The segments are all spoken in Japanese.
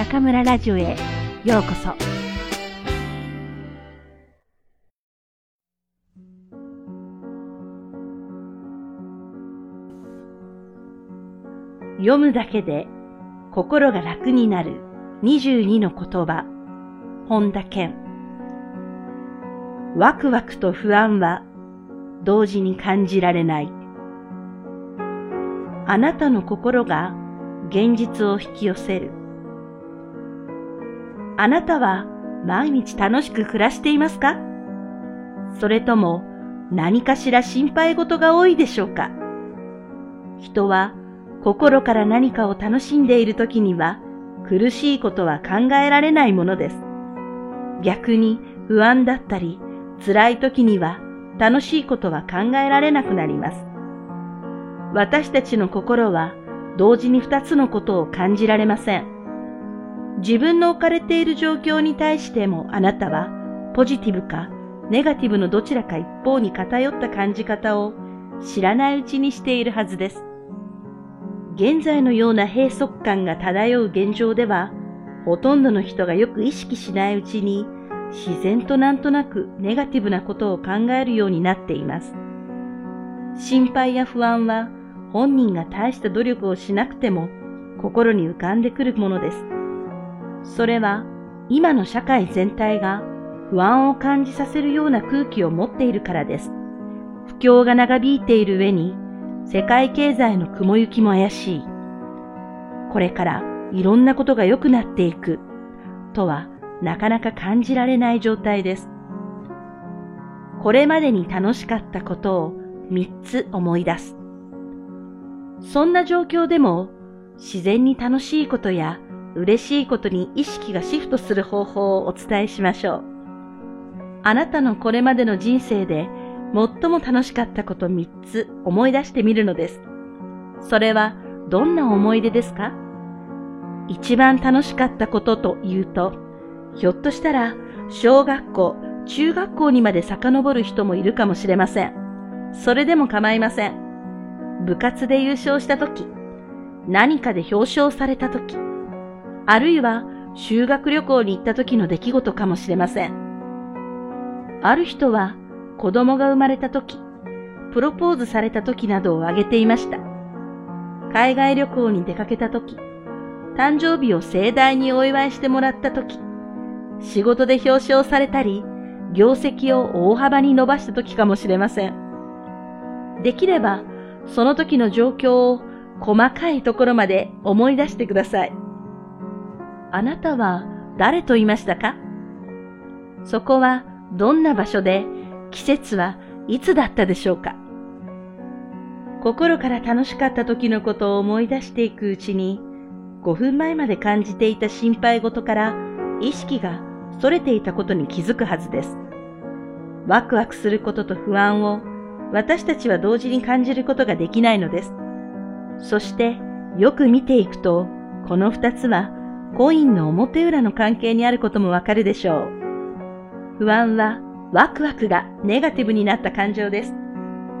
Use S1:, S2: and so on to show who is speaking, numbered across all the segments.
S1: 中村ラジオへようこそ。読むだけで心が楽になる22の言葉、本田健。ワクワクと不安は同時に感じられない。あなたの心が現実を引き寄せる。あなたは毎日楽しく暮らしていますか？それとも何かしら心配事が多いでしょうか？人は心から何かを楽しんでいる時には苦しいことは考えられないものです。逆に不安だったり辛い時には楽しいことは考えられなくなります。私たちの心は同時に二つのことを感じられません。自分の置かれている状況に対してもあなたはポジティブかネガティブのどちらか一方に偏った感じ方を知らないうちにしているはずです。現在のような閉塞感が漂う現状では、ほとんどの人がよく意識しないうちに、自然となんとなくネガティブなことを考えるようになっています。心配や不安は本人が大した努力をしなくても心に浮かんでくるものです。それは今の社会全体が不安を感じさせるような空気を持っているからです。不況が長引いている上に世界経済の雲行きも怪しい。これからいろんなことが良くなっていくとはなかなか感じられない状態です。これまでに楽しかったことを3つ思い出す。そんな状況でも自然に楽しいことや嬉しいことに意識がシフトする方法をお伝えしましょう。あなたのこれまでの人生で最も楽しかったこと3つ思い出してみるのです。それはどんな思い出ですか？一番楽しかったことというと、ひょっとしたら小学校、中学校にまで遡る人もいるかもしれません。それでも構いません。部活で優勝した時、何かで表彰された時、あるいは修学旅行に行った時の出来事かもしれません。ある人は子供が生まれた時、プロポーズされた時などを挙げていました。海外旅行に出かけた時、誕生日を盛大にお祝いしてもらった時、仕事で表彰されたり、業績を大幅に伸ばした時かもしれません。できれば、その時の状況を細かいところまで思い出してください。あなたは誰と言いましたか？そこはどんな場所で？季節はいつだったでしょうか？心から楽しかった時のことを思い出していくうちに5分前まで感じていた心配事から意識が逸れていたことに気づくはずです。ワクワクすることと不安を私たちは同時に感じることができないのです。そしてよく見ていくとこの二つはコインの表裏の関係にあることもわかるでしょう。不安はワクワクがネガティブになった感情です。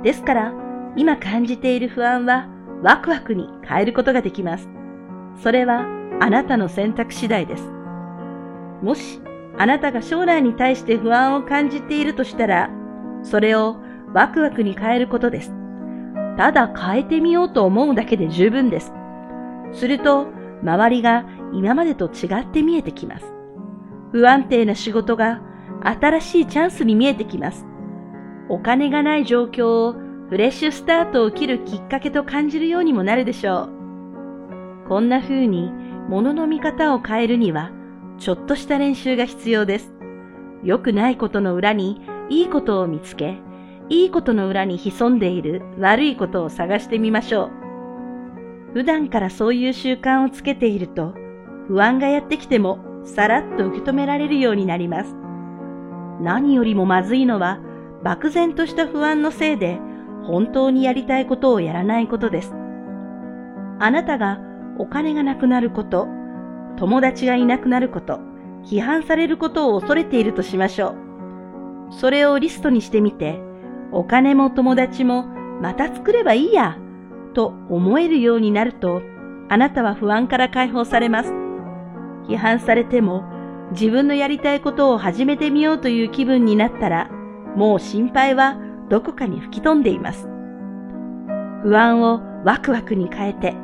S1: ですから、今感じている不安はワクワクに変えることができます。それはあなたの選択次第です。もし、あなたが将来に対して不安を感じているとしたら、それをワクワクに変えることです。ただ変えてみようと思うだけで十分です。すると、周りが今までと違って見えてきます。不安定な仕事が新しいチャンスに見えてきます。お金がない状況をフレッシュスタートを切るきっかけと感じるようにもなるでしょう。こんな風に物の見方を変えるにはちょっとした練習が必要です。良くないことの裏にいいことを見つけ、いいことの裏に潜んでいる悪いことを探してみましょう。普段からそういう習慣をつけていると不安がやってきてもさらっと受け止められるようになります。何よりもまずいのは漠然とした不安のせいで本当にやりたいことをやらないことです。あなたがお金がなくなること、友達がいなくなること、批判されることを恐れているとしましょう。それをリストにしてみて、お金も友達もまた作ればいいや、と思えるようになると、あなたは不安から解放されます。批判されても自分のやりたいことを始めてみようという気分になったら、もう心配はどこかに吹き飛んでいます。不安をワクワクに変えて、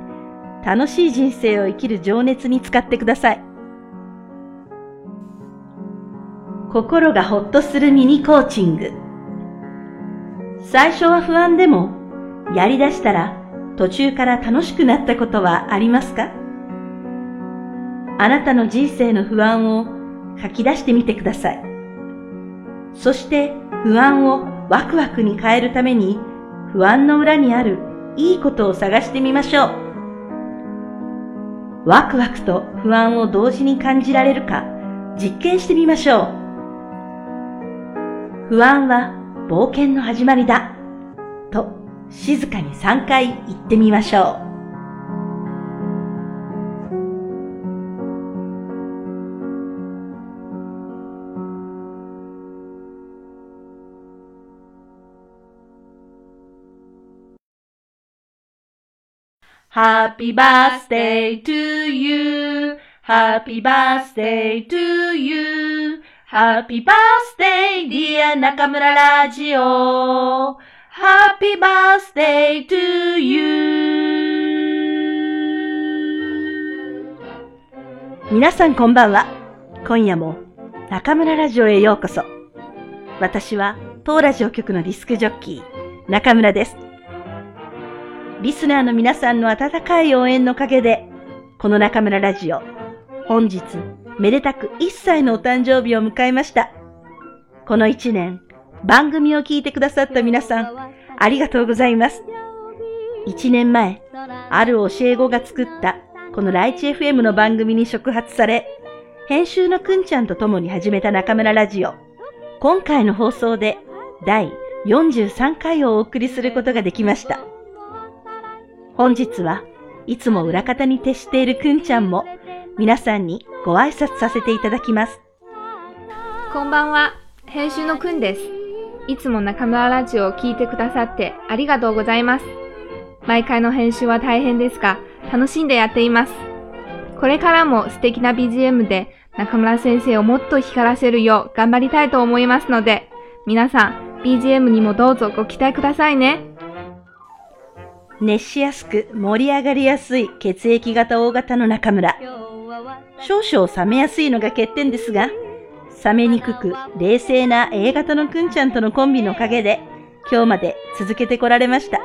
S1: 楽しい人生を生きる情熱に使ってください。心がほっとするミニコーチング。最初は不安でも、やり出したら途中から楽しくなったことはありますか？あなたの人生の不安を書き出してみてください。そして不安をワクワクに変えるために不安の裏にあるいいことを探してみましょう。ワクワクと不安を同時に感じられるか実験してみましょう。不安は冒険の始まりだ。と静かに3回言ってみましょう。Happy birthday to you. Happy birthday to you. Happy birthday dear 中村ラジオ。Happy birthday to you. 皆さんこんばんは。今夜も中村ラジオへようこそ。私は当ラジオ局のディスクジョッキー、中村です。リスナーの皆さんの温かい応援のおかげで、この中村ラジオ、本日、めでたく1歳のお誕生日を迎えました。この1年、番組を聞いてくださった皆さん、ありがとうございます。1年前、ある教え子が作ったこのライチ FM の番組に触発され、編集のくんちゃんと共に始めた中村ラジオ。今回の放送で第43回をお送りすることができました。本日はいつも裏方に徹しているくんちゃんも皆さんにご挨拶させていただきます。
S2: こんばんは、編集のくんです。いつも中村ラジオを聞いてくださってありがとうございます。毎回の編集は大変ですが、楽しんでやっています。これからも素敵な BGM で中村先生をもっと光らせるよう頑張りたいと思いますので、皆さん BGM にもどうぞご期待くださいね。
S1: 熱しやすく盛り上がりやすい血液型 O 型の中村。少々冷めやすいのが欠点ですが、冷めにくく冷静な A 型のくんちゃんとのコンビのおかげで、今日まで続けてこられました。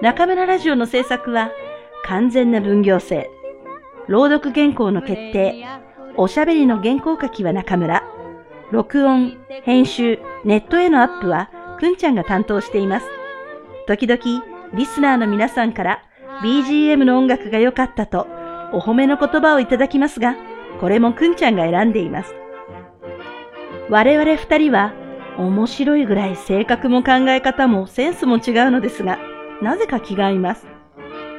S1: 中村ラジオの制作は完全な分業制。朗読原稿の決定、おしゃべりの原稿書きは中村、録音、編集、ネットへのアップはくんちゃんが担当しています。時々リスナーの皆さんから BGM の音楽が良かったとお褒めの言葉をいただきますが、これもくんちゃんが選んでいます。我々二人は面白いぐらい性格も考え方もセンスも違うのですが、なぜか気が合います。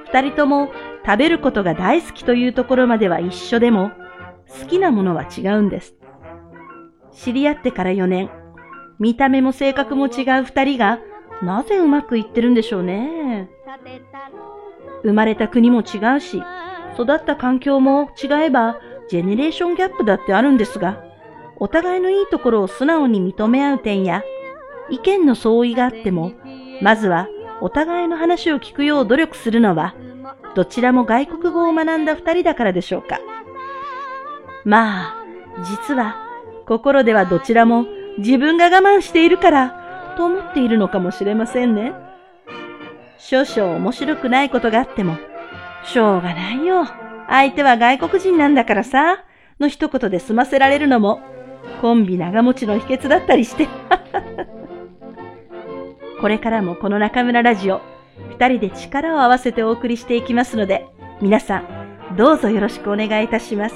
S1: 二人とも食べることが大好きというところまでは一緒でも、好きなものは違うんです。知り合ってから4年、見た目も性格も違う二人がなぜうまくいってるんでしょうね。生まれた国も違うし、育った環境も違えば、ジェネレーションギャップだってあるんですが、お互いのいいところを素直に認め合う点や、意見の相違があっても、まずはお互いの話を聞くよう努力するのは、どちらも外国語を学んだ二人だからでしょうか。まあ、実は、心ではどちらも自分が我慢しているから、と思っているのかもしれませんね。少々面白くないことがあっても、しょうがないよ。相手は外国人なんだからさ、の一言で済ませられるのも、コンビ長持ちの秘訣だったりして。これからもこの中村ラジオ、二人で力を合わせてお送りしていきますので、皆さん、どうぞよろしくお願いいたします。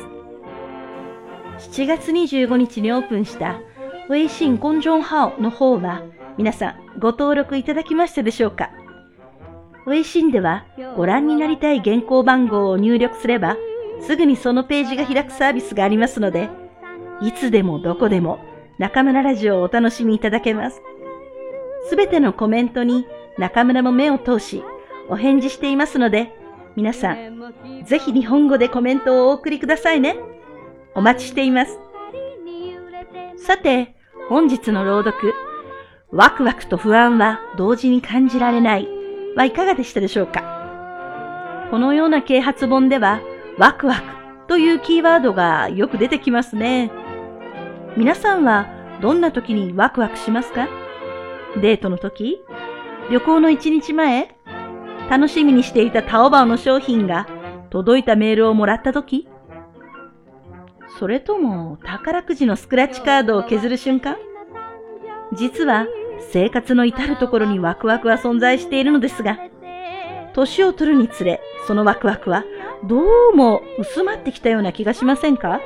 S1: 7月25日にオープンした微信公众号の方は、皆さんご登録いただきましたでしょうか？微信ではご覧になりたい原稿番号を入力すればすぐにそのページが開くサービスがありますのでいつでもどこでも中村ラジオをお楽しみいただけます。すべてのコメントに中村も目を通しお返事していますので皆さん、ぜひ日本語でコメントをお送りくださいね。お待ちしています。さて、本日の朗読、ワクワクと不安は同時に感じられない。はいかがでしたでしょうか？このような啓発本では、ワクワクというキーワードがよく出てきますね。皆さんはどんな時にワクワクしますか？デートの時？旅行の1日前？楽しみにしていたタオバオの商品が届いたメールをもらった時？それとも宝くじのスクラッチカードを削る瞬間？実は生活の至るところにワクワクは存在しているのですが、年を取るにつれ、そのワクワクはどうも薄まってきたような気がしませんか？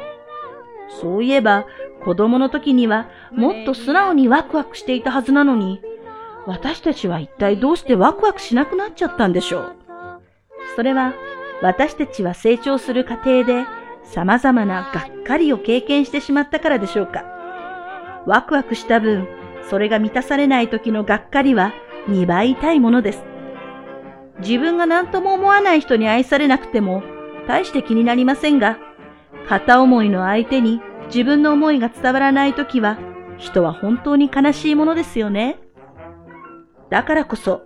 S1: そういえば、子供の時にはもっと素直にワクワクしていたはずなのに、私たちは一体どうしてワクワクしなくなっちゃったんでしょう？それは、私たちは成長する過程で様々ながっかりを経験してしまったからでしょうか？ワクワクした分、それが満たされない時のがっかりは2倍痛いものです。自分が何とも思わない人に愛されなくても大して気になりませんが、片思いの相手に自分の思いが伝わらない時は人は本当に悲しいものですよね。だからこそ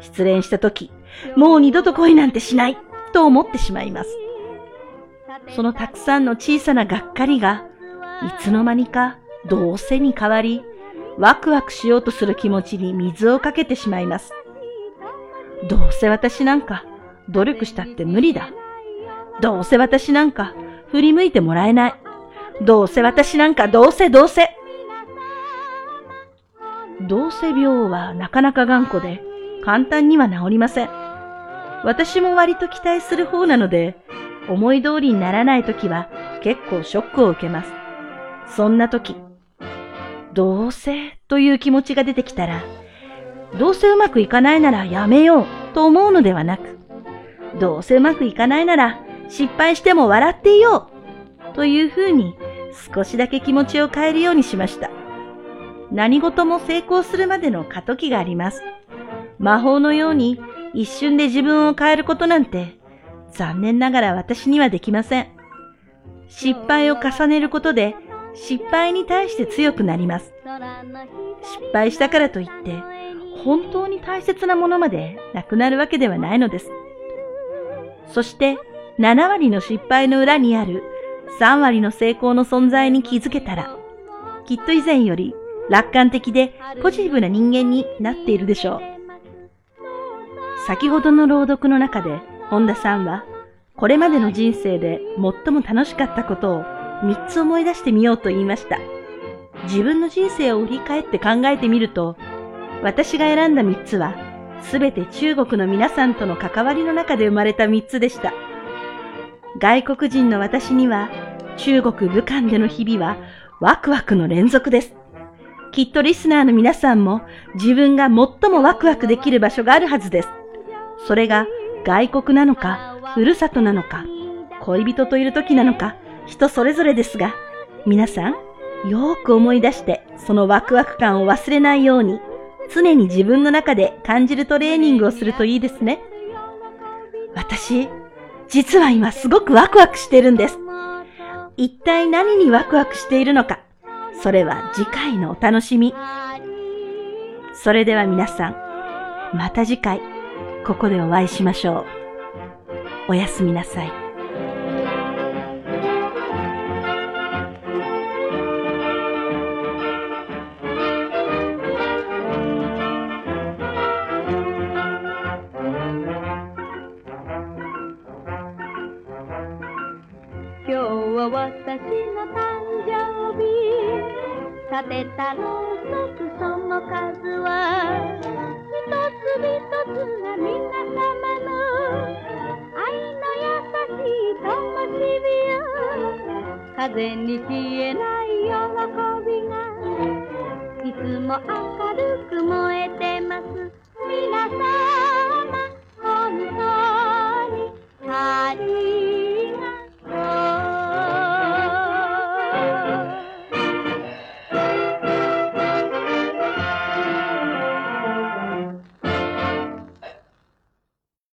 S1: 失恋した時、もう二度と恋なんてしないと思ってしまいます。そのたくさんの小さながっかりがいつの間にかどうせに変わり、ワクワクしようとする気持ちに水をかけてしまいます。どうせ私なんか努力したって無理だ。どうせ私なんか振り向いてもらえない。どうせ私なんかどうせどうせ。どうせ病はなかなか頑固で簡単には治りません。私も割と期待する方なので、思い通りにならない時は結構ショックを受けます。そんな時、どうせという気持ちが出てきたら、どうせうまくいかないならやめようと思うのではなく、どうせうまくいかないなら失敗しても笑っていようというふうに少しだけ気持ちを変えるようにしました。何事も成功するまでの過渡期があります。魔法のように一瞬で自分を変えることなんて残念ながら私にはできません。失敗を重ねることで失敗に対して強くなります。失敗したからといって、本当に大切なものまでなくなるわけではないのです。そして、7割の失敗の裏にある3割の成功の存在に気づけたら、きっと以前より楽観的でポジティブな人間になっているでしょう。先ほどの朗読の中で、本田さんは、これまでの人生で最も楽しかったことを3つ思い出してみようと言いました。自分の人生を振り返って考えてみると、私が選んだ3つは、すべて中国の皆さんとの関わりの中で生まれた3つでした。外国人の私には、中国武漢での日々はワクワクの連続です。きっとリスナーの皆さんも自分が最もワクワクできる場所があるはずです。それが外国なのか、ふるさとなのか、恋人といる時なのか、人それぞれですが、皆さん、よーく思い出して、そのワクワク感を忘れないように、常に自分の中で感じるトレーニングをするといいですね。私、実は今すごくワクワクしてるんです。一体何にワクワクしているのか、それは次回のお楽しみ。それでは皆さん、また次回、ここでお会いしましょう。おやすみなさい。
S3: 立てたろう。そくその数は一つ一つが皆様の愛の優しい灯火よ風に消えない喜びが。いつも明るく燃えてます。皆様本当